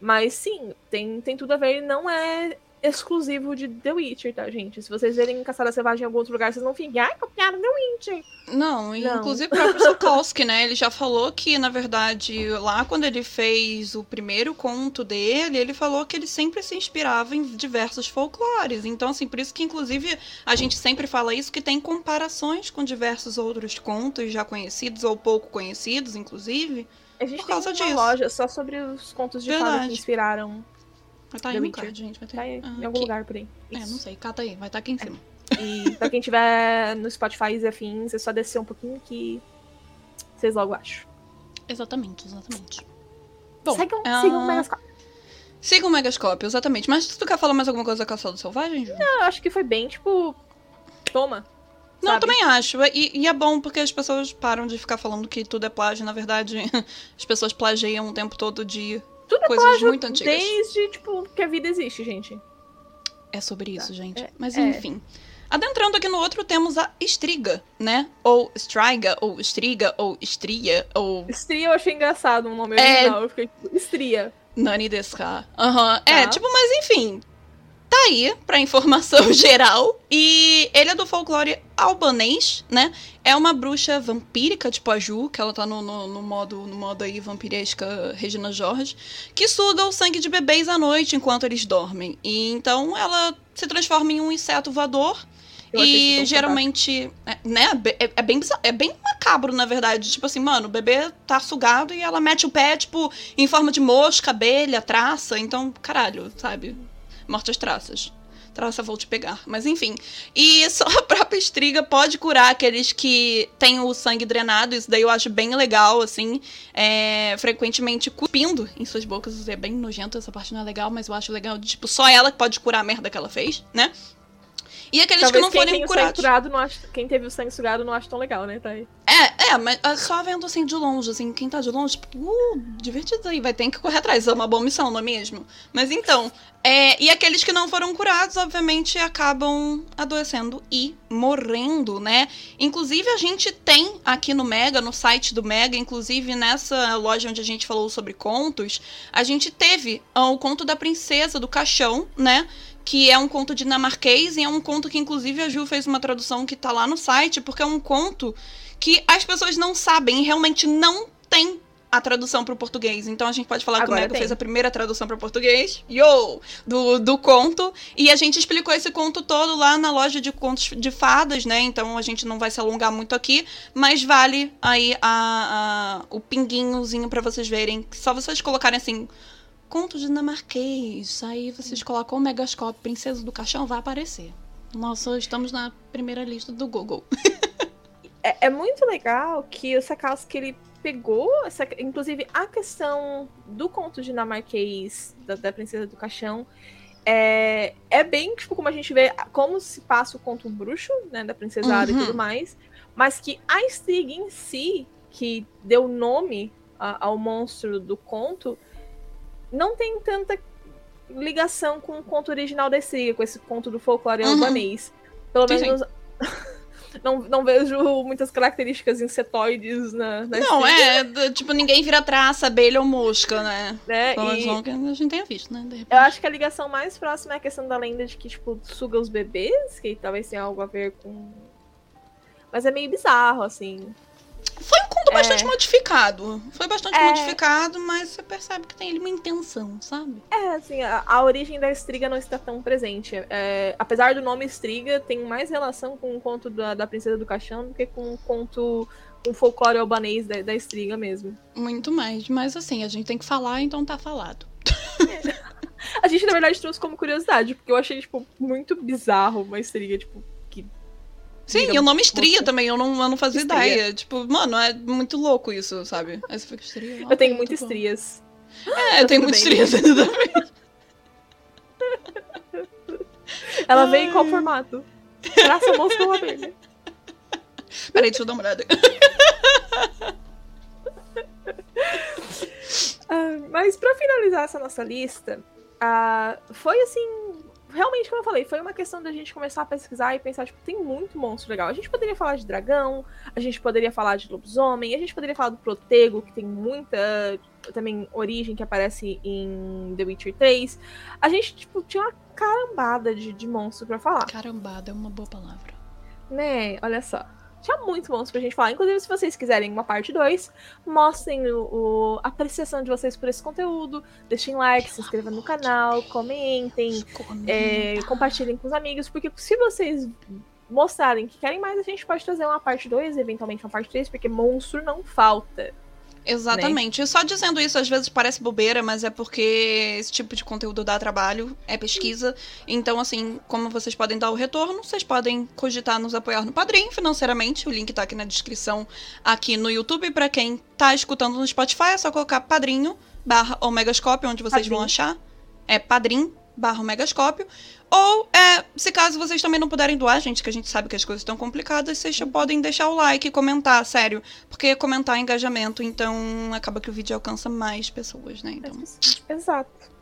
Mas sim, tem, tem tudo a ver e não é exclusivo de The Witcher, tá, gente? Se vocês verem Caçada Selvagem em algum outro lugar, vocês não fiquem, ai, copiaram The Witcher. Não, Não. inclusive o próprio Sokowski, né? Ele já falou que, na verdade, lá quando ele fez o primeiro conto dele, ele falou que ele sempre se inspirava em diversos folclores. Então, assim, por isso que, inclusive, a gente sempre fala isso, que tem comparações com diversos outros contos já conhecidos ou pouco conhecidos, inclusive. A gente Por tem uma disso. loja só sobre os contos de fada Verdade. que inspiraram. Vai estar aí no card, gente. Vai ter. Tá em Ah, em algum aqui. lugar por aí. É, não Isso. sei. Cata aí. Vai estar aqui em cima. E pra quem tiver no Spotify e afins, é só descer um pouquinho que vocês logo acham. Exatamente, exatamente. Bom, sigam, ah, sigam o Megascope. Siga o Megascope, exatamente. Mas tu quer falar mais alguma coisa da Caçada Selvagem, Ju? Eu acho que foi bem, tipo, toma. Não, eu sabe? também acho. E, e é bom porque as pessoas param de ficar falando que tudo é plágio. Na verdade, as pessoas plagiam o tempo todo de Tudo é coisas plágio muito antigas. Desde, tipo, que a vida existe, gente. É sobre isso, gente. É, Mas é. enfim. Adentrando aqui no outro, temos a Estriga, né? Ou Striga, ou Estriga, ou Estria, ou Estria eu achei engraçado o nome É. original. Eu fiquei tipo, estria. Nani Desca. Aham. É, Tá. tipo, mas enfim. Tá aí pra informação geral. E ele é do folclore albanês, né? É uma bruxa vampírica, tipo a Ju, que ela tá no, no, no modo, no modo aí vampiresca Regina Jorge, que suga o sangue de bebês à noite enquanto eles dormem. E então ela se transforma em um inseto voador. Eu E geralmente, é, né, be- é, é bem bizarro- é bem macabro, na verdade. Tipo assim, mano, o bebê tá sugado e ela mete o pé, tipo, em forma de mosca, abelha, traça. Então, caralho, sabe? Morte às traças. Traça, vou te pegar. Mas enfim. E só a própria estriga pode curar aqueles que têm o sangue drenado. Isso daí eu acho bem legal, assim. É, frequentemente cuspindo em suas bocas. É bem nojento, essa parte não é legal, mas eu acho legal. Tipo, só ela que pode curar a merda que ela fez, né? E aqueles Talvez que não forem curados. curado não acha, quem teve o sangue sugado não acha tão legal, né? Tá aí. É, é, mas é só vendo assim de longe, assim, quem tá de longe, tipo, uh, divertido aí, vai ter que correr atrás, é uma boa missão, não é mesmo? Mas então, é, e aqueles que não foram curados, obviamente, acabam adoecendo e morrendo, né? Inclusive, a gente tem aqui no Mega, no site do Mega, inclusive nessa loja onde a gente falou sobre contos, a gente teve ah, o conto da princesa do caixão, né? Que é um conto dinamarquês e é um conto que inclusive a Ju fez uma tradução que tá lá no site, porque é um conto que as pessoas não sabem e realmente não tem a tradução para o português. Então a gente pode falar que o Agora Mega fez a primeira tradução para o português, yo, do, do conto, e a gente explicou esse conto todo lá na loja de contos de fadas, né? Então a gente não vai se alongar muito aqui, mas vale aí a, a- o pinguinhozinho para vocês verem. Só vocês colocarem assim conto dinamarquês. Aí vocês colocam o Megascope Princesa do Caixão, vai aparecer. Nossa, estamos na primeira lista do Google. É, é muito legal que o Sakowski, ele pegou essa, inclusive a questão do conto dinamarquês da, da Princesa do Caixão é, é bem tipo como a gente vê como se passa o conto bruxo, né, da Princesa Uhum. e tudo mais, mas que a Stig em si, que deu nome a- ao monstro do conto, não tem tanta ligação com o conto original da Stig, com esse conto do folclore Uhum. albanês. Pelo Sim, sim. menos não, não vejo muitas características insetoides na, na Não, Stig, é, tipo, ninguém vira traça, abelha ou mosca, né? né? E- a gente tenha visto, né? Eu acho que a ligação mais próxima é a questão da lenda de que, tipo, suga os bebês, que talvez tenha algo a ver com. Mas é meio bizarro, assim. Foi um conto É. bastante modificado. Foi bastante É. modificado, mas você percebe que tem ali uma intenção, sabe? É, assim, a, a origem da estriga não está tão presente. É, apesar do nome estriga, tem mais relação com o conto da, da Princesa do Caixão do que com o conto. com o folclore albanês da, da estriga mesmo. Muito mais. Mas assim, a gente tem que falar, então tá falado. A gente, na verdade, trouxe como curiosidade, porque eu achei, tipo, muito bizarro uma estriga, tipo. Sim, e o nome estria monstro. também, eu não, eu não fazia Estria. ideia. Tipo, mano, é muito louco isso, sabe? Aí você fica estria. Eu tenho muitas estrias. É, eu tenho muitas estrias ainda também. Ela vem em qual formato? Traça mosca ou abelha? Peraí, deixa eu dar uma olhada. Ah, mas pra finalizar essa nossa lista, ah, foi assim, realmente como eu falei, foi uma questão da gente começar a pesquisar e pensar, tipo, tem muito monstro legal. A gente poderia falar de dragão, a gente poderia falar de lobisomem, a gente poderia falar do protego, que tem muita também origem que aparece em The Witcher 3. A gente, tipo, tinha uma carambada de, de monstro pra falar. Carambada é uma boa palavra. Né, olha só. Tinha muito monstro pra gente falar. Inclusive, se vocês quiserem uma parte 2, mostrem o, o- a apreciação de vocês por esse conteúdo. Deixem like, se inscrevam no canal, comentem, é, compartilhem com os amigos, porque se vocês mostrarem que querem mais, a gente pode trazer uma parte 2, eventualmente uma parte 3, porque monstro não falta. Exatamente. E só dizendo isso, às vezes parece bobeira, mas é porque esse tipo de conteúdo dá trabalho, é pesquisa. Então, assim, como vocês podem dar o retorno, vocês podem cogitar nos apoiar no Padrim financeiramente. O link tá aqui na descrição, aqui no YouTube. Pra quem tá escutando no Spotify, é só colocar padrinho barra Omegascópio, onde vocês vão Padrim. achar. É padrim barra Omegascópio. Ou, é, se caso vocês também não puderem doar, gente, que a gente sabe que as coisas estão complicadas, vocês podem deixar o like e comentar, sério. Porque comentar é engajamento, então acaba que o vídeo alcança mais pessoas, né? Então, Exato.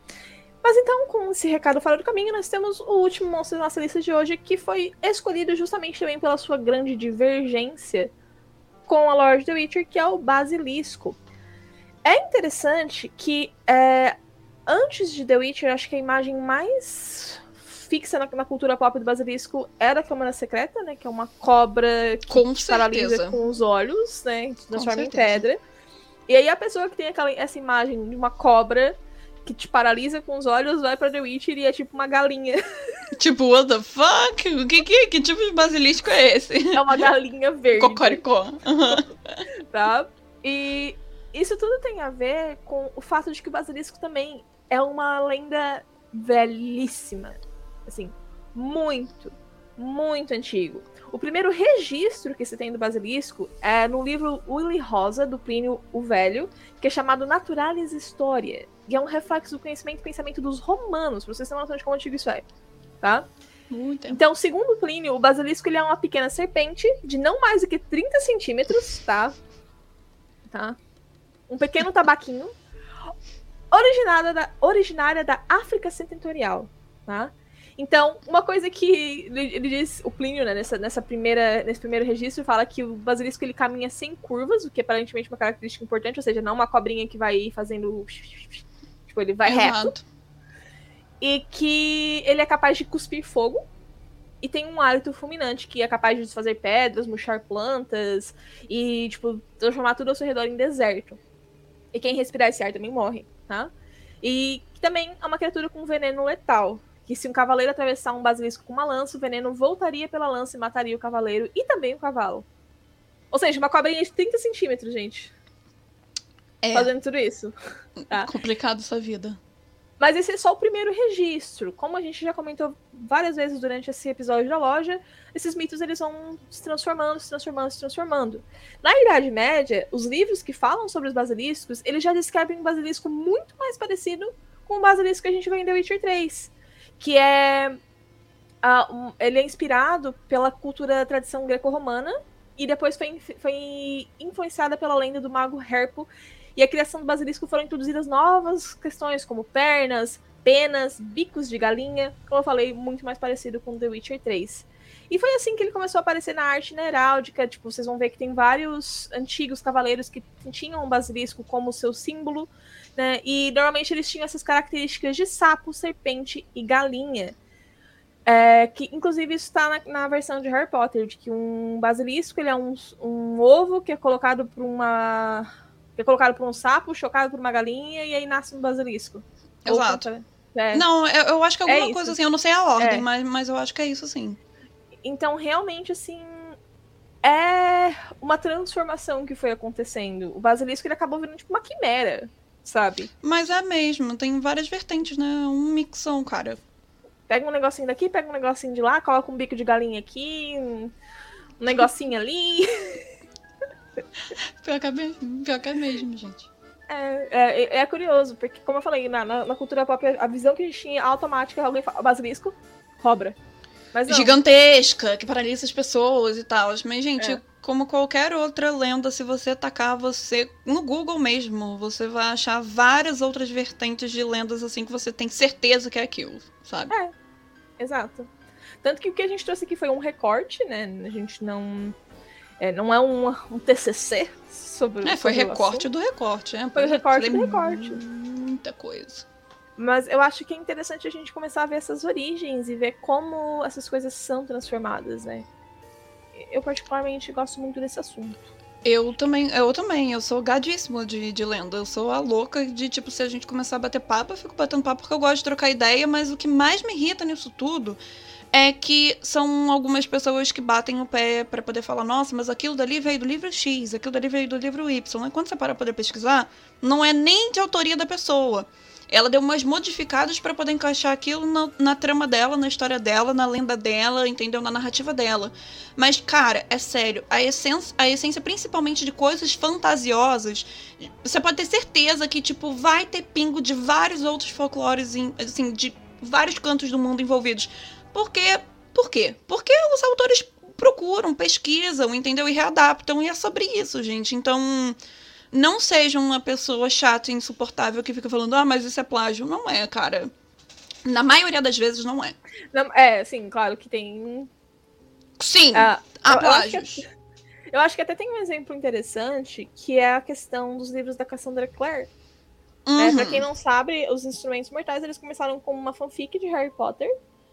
Mas então, com esse recado fora do caminho, nós temos o último monstro da nossa lista de hoje, que foi escolhido justamente também pela sua grande divergência com a Lord The Witcher, que é o Basilisco. É interessante que é, antes de The Witcher, acho que a imagem mais fixa na, na cultura pop do Basilisco era a Câmara Secreta, né? Que é uma cobra que com te paralisa com os olhos, né? Te transforma em pedra. E aí a pessoa que tem aquela, essa imagem de uma cobra que te paralisa com os olhos vai pra The Witcher e é tipo uma galinha. Tipo, what the fuck? O que, que, que tipo de basilisco é esse? É uma galinha verde. Cocoricó. tá? E isso tudo tem a ver com o fato de que o basilisco também é uma lenda velhíssima. Assim, muito, muito antigo. O primeiro registro que se tem do basilisco é no livro Willy Rosa, do Plínio o Velho, que é chamado Naturalis Historia. E é um reflexo do conhecimento e pensamento dos romanos, pra vocês terem noção de como antigo isso é. Tá? Muito. Então, segundo Plínio, o basilisco ele é uma pequena serpente de não mais do que 30 centímetros, tá? Tá? Um pequeno tabaquinho. Originada da, originária da África Setentorial, tá? Então, uma coisa que ele, ele diz, o Plínio, né, nessa, nessa primeira, nesse primeiro registro, fala que o basilisco ele caminha sem curvas, o que é aparentemente uma característica importante, ou seja, não uma cobrinha que vai fazendo. Tipo, ele vai reto Exato. e que ele é capaz de cuspir fogo e tem um hálito fulminante que é capaz de desfazer pedras, murchar plantas e, tipo, transformar tudo ao seu redor em deserto. E quem respirar esse ar também morre, tá? E também é uma criatura com veneno letal. Que se um cavaleiro atravessar um basilisco com uma lança, o veneno voltaria pela lança e mataria o cavaleiro e também o cavalo. Ou seja, uma cobrinha de 30 centímetros, gente. É Fazendo tudo isso. Tá. complicado essa vida. Mas esse é só o primeiro registro. Como a gente já comentou várias vezes durante esse episódio da loja, esses mitos eles vão se transformando, se transformando, se transformando. Na Idade Média, os livros que falam sobre os basiliscos, eles já descrevem um basilisco muito mais parecido com o basilisco que a gente vê em The Witcher 3, que é uh, um, ele é inspirado pela cultura tradição greco-romana e depois foi, foi influenciada pela lenda do mago Herpo e a criação do basilisco foram introduzidas novas questões, como pernas, penas, bicos de galinha, como eu falei, muito mais parecido com The Witcher 3. E foi assim que ele começou a aparecer na arte na heráldica. Tipo, vocês vão ver que tem vários antigos cavaleiros que tinham um basilisco como seu símbolo, né? E normalmente eles tinham essas características de sapo, serpente e galinha. É, que inclusive isso está na, na, versão de Harry Potter, de que um basilisco ele é um, um ovo que é colocado por uma é colocado por um sapo, chocado por uma galinha e aí nasce um basilisco. Exato. É. Não, eu, eu, acho que é alguma é coisa assim, eu não sei a ordem, é. mas, mas eu acho que é isso sim. Então, realmente, assim, é uma transformação que foi acontecendo. O basilisco ele acabou virando tipo uma quimera, sabe? Mas é mesmo, tem várias vertentes, né? Um mixão, cara. Pega um negocinho daqui, pega um negocinho de lá, coloca um bico de galinha aqui, um negocinho ali. Pior que é mesmo, pior que é mesmo gente. É, é, é, curioso, porque, como eu falei, na, na, na, cultura pop, a visão que a gente tinha automática, alguém fala, basilisco, cobra. Gigantesca, que paralisa as pessoas e tal. Mas, gente, é. Como qualquer outra lenda, se você tacar você no Google mesmo, você vai achar várias outras vertentes de lendas assim que você tem certeza que é aquilo, sabe? É, exato. Tanto que o que a gente trouxe aqui foi um recorte, né? A gente não é, não é um, um TCC sobre É, foi sobre recorte do recorte, é. Foi o recorte do recorte. Muita coisa. Mas eu acho que é interessante a gente começar a ver essas origens e ver como essas coisas são transformadas, né? Eu particularmente gosto muito desse assunto. Eu também, eu também, eu sou gadíssima de, de lenda. Eu sou a louca de, tipo, se a gente começar a bater papo, eu fico batendo papo porque eu gosto de trocar ideia, mas o que mais me irrita nisso tudo é que são algumas pessoas que batem o pé para poder falar, nossa, mas aquilo dali veio do livro X, aquilo dali veio do livro Y. E quando você para poder pesquisar, não é nem de autoria da pessoa. Ela deu umas modificadas para poder encaixar aquilo na, na, trama dela, na história dela, na lenda dela, entendeu? Na narrativa dela. Mas, cara, é sério, a essência, a essência principalmente de coisas fantasiosas, você pode ter certeza que, tipo, vai ter pingo de vários outros folclores, assim, de vários cantos do mundo envolvidos. Porque, por quê? Porque os autores procuram, pesquisam, entendeu? E readaptam. E é sobre isso, gente. Então, não seja uma pessoa chata e insuportável que fica falando, ah, mas isso é plágio. Não é, cara. Na maioria das vezes, não é. Não, é, sim, claro que tem. Sim, ah, há plágios. Eu acho, que, eu acho que até tem um exemplo interessante, que é a questão dos livros da Cassandra Clare. Uhum. Pra quem não sabe, os Instrumentos Mortais eles começaram como uma fanfic de Harry Potter.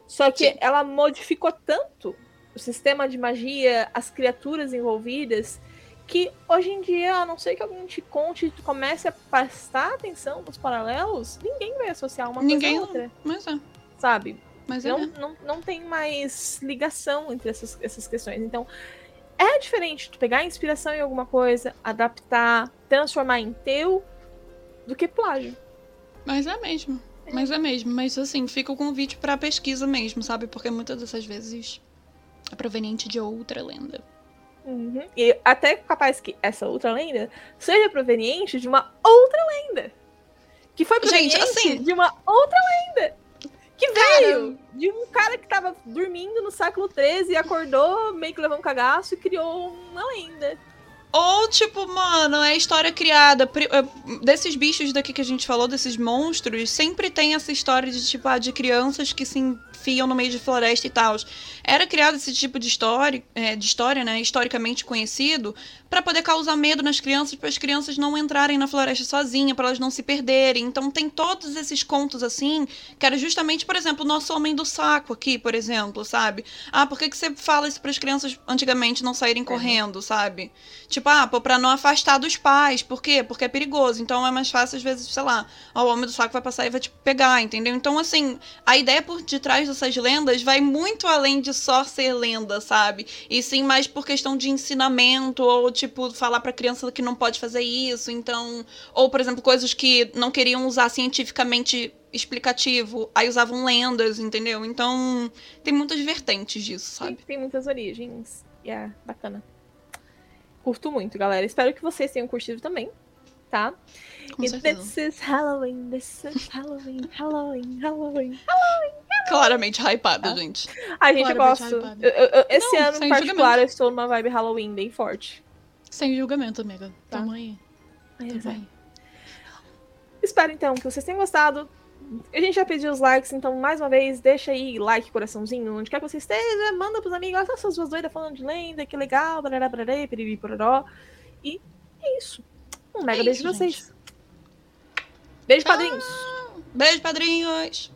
Só que Sim. ela modificou tanto o sistema de magia, as criaturas envolvidas, que hoje em dia, a não ser que alguém te conte e comece a prestar atenção nos paralelos, ninguém vai associar uma ninguém, coisa a outra. Mas é. Sabe? Mas não, é. não, não tem mais ligação entre essas, essas questões. Então, é diferente tu pegar inspiração em alguma coisa, adaptar, transformar em teu, do que plágio. Mas é mesmo. Mas é mesmo, mas assim, fica o convite pra pesquisa mesmo, sabe? Porque muitas dessas vezes é proveniente de outra lenda. Uhum. E até capaz que essa outra lenda seja proveniente de uma outra lenda. Que foi proveniente Gente, assim, de uma outra lenda. Que veio cara... de um cara que tava dormindo no século XIII e acordou, meio que levou um cagaço e criou uma lenda. Ou, tipo, mano, é história criada. Eh, desses bichos daqui que a gente falou, desses monstros, sempre tem essa história de, tipo, ah, de crianças que se enfiam no meio de floresta e tal. Era criado esse tipo de história, é, de história, né? Historicamente conhecido, para poder causar medo nas crianças, para as crianças não entrarem na floresta sozinha, para elas não se perderem. Então tem todos esses contos assim, que era justamente, por exemplo, o nosso homem do saco aqui, por exemplo, sabe? Ah, por que, que você fala isso para as crianças antigamente não saírem correndo, sabe? Tipo, ah, para não afastar dos pais. Por quê? Porque é perigoso. Então é mais fácil, às vezes, sei lá, ó, o homem do saco vai passar e vai te pegar, entendeu? Então, assim, a ideia por detrás dessas lendas vai muito além de só ser lenda, sabe? E sim mais por questão de ensinamento ou tipo, falar pra criança que não pode fazer isso, então. Ou, por exemplo, coisas que não queriam usar cientificamente explicativo, aí usavam lendas, entendeu? Então, tem muitas vertentes disso, Tem, sabe? tem muitas origens. E é bacana. Curto muito, galera. Espero que vocês tenham curtido também, tá? Com e certeza. this is Halloween, this is Halloween, Halloween, Halloween. Claramente hypada, Tá. gente. Ai, gente, eu- esse Não, ano, em particular, julgamento. eu estou numa vibe Halloween bem forte. Sem julgamento, amiga. Tá. Tamo aí. Tamo aí. Espero então que vocês tenham gostado. A gente já pediu os likes, então mais uma vez, deixa aí like, coraçãozinho, onde quer que você esteja, manda pros amigos, olha essas duas doidas falando de lenda, que legal, barará, barará, piriri, pororó. E é isso. Um mega É beijo isso, pra vocês. Beijo, Tchau. padrinhos! Beijo, padrinhos!